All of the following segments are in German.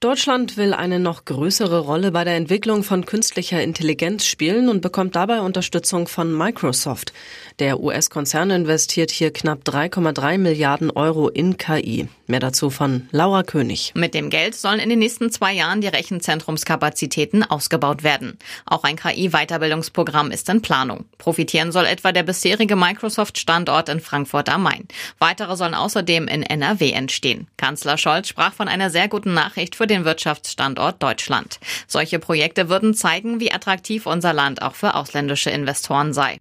Deutschland will eine noch größere Rolle bei der Entwicklung von künstlicher Intelligenz spielen und bekommt dabei Unterstützung von Microsoft. Der US-Konzern investiert hier knapp 3,3 Milliarden Euro in KI. Mehr dazu von Laura König. Mit dem Geld sollen in den nächsten zwei Jahren die Rechenzentrumskapazitäten ausgebaut werden. Auch ein KI-Weiterbildungsprogramm ist in Planung. Profitieren soll etwa der bisherige Microsoft-Standort in Frankfurt am Main. Weitere sollen außerdem in NRW entstehen. Kanzler Scholz sprach von einer sehr guten Nachricht für den Wirtschaftsstandort Deutschland. Solche Projekte würden zeigen, wie attraktiv unser Land auch für ausländische Investoren sei.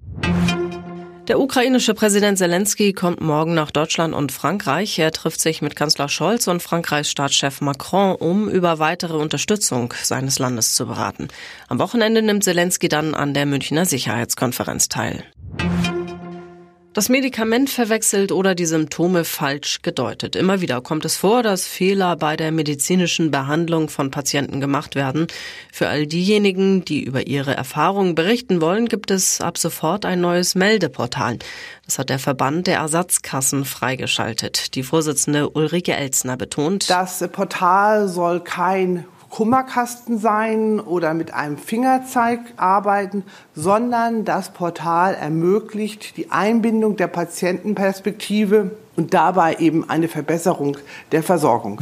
Der ukrainische Präsident Zelensky kommt morgen nach Deutschland und Frankreich. Er trifft sich mit Kanzler Scholz und Frankreichs Staatschef Macron, um über weitere Unterstützung seines Landes zu beraten. Am Wochenende nimmt Zelensky dann an der Münchner Sicherheitskonferenz teil. Das Medikament verwechselt oder die Symptome falsch gedeutet. Immer wieder kommt es vor, dass Fehler bei der medizinischen Behandlung von Patienten gemacht werden. Für all diejenigen, die über ihre Erfahrungen berichten wollen, gibt es ab sofort ein neues Meldeportal. Das hat der Verband der Ersatzkassen freigeschaltet. Die Vorsitzende Ulrike Elzner betont, das Portal soll kein Kummerkasten sein oder mit einem Fingerzeig arbeiten, sondern das Portal ermöglicht die Einbindung der Patientenperspektive und dabei eben eine Verbesserung der Versorgung.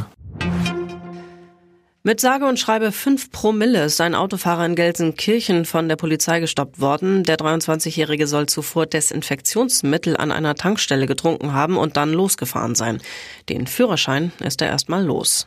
Mit sage und schreibe 5 Promille ist ein Autofahrer in Gelsenkirchen von der Polizei gestoppt worden. Der 23-Jährige soll zuvor Desinfektionsmittel an einer Tankstelle getrunken haben und dann losgefahren sein. Den Führerschein ist er erstmal los.